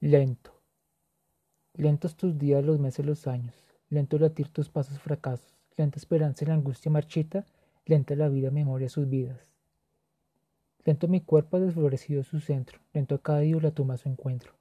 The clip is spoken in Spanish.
Lento. Lentos tus días, los meses, los años. Lento latir tus pasos fracasos. Lenta esperanza y la angustia marchita. Lenta la vida, memoria sus vidas. Lento mi cuerpo ha desflorecido su centro. Lento a cada día la toma su encuentro.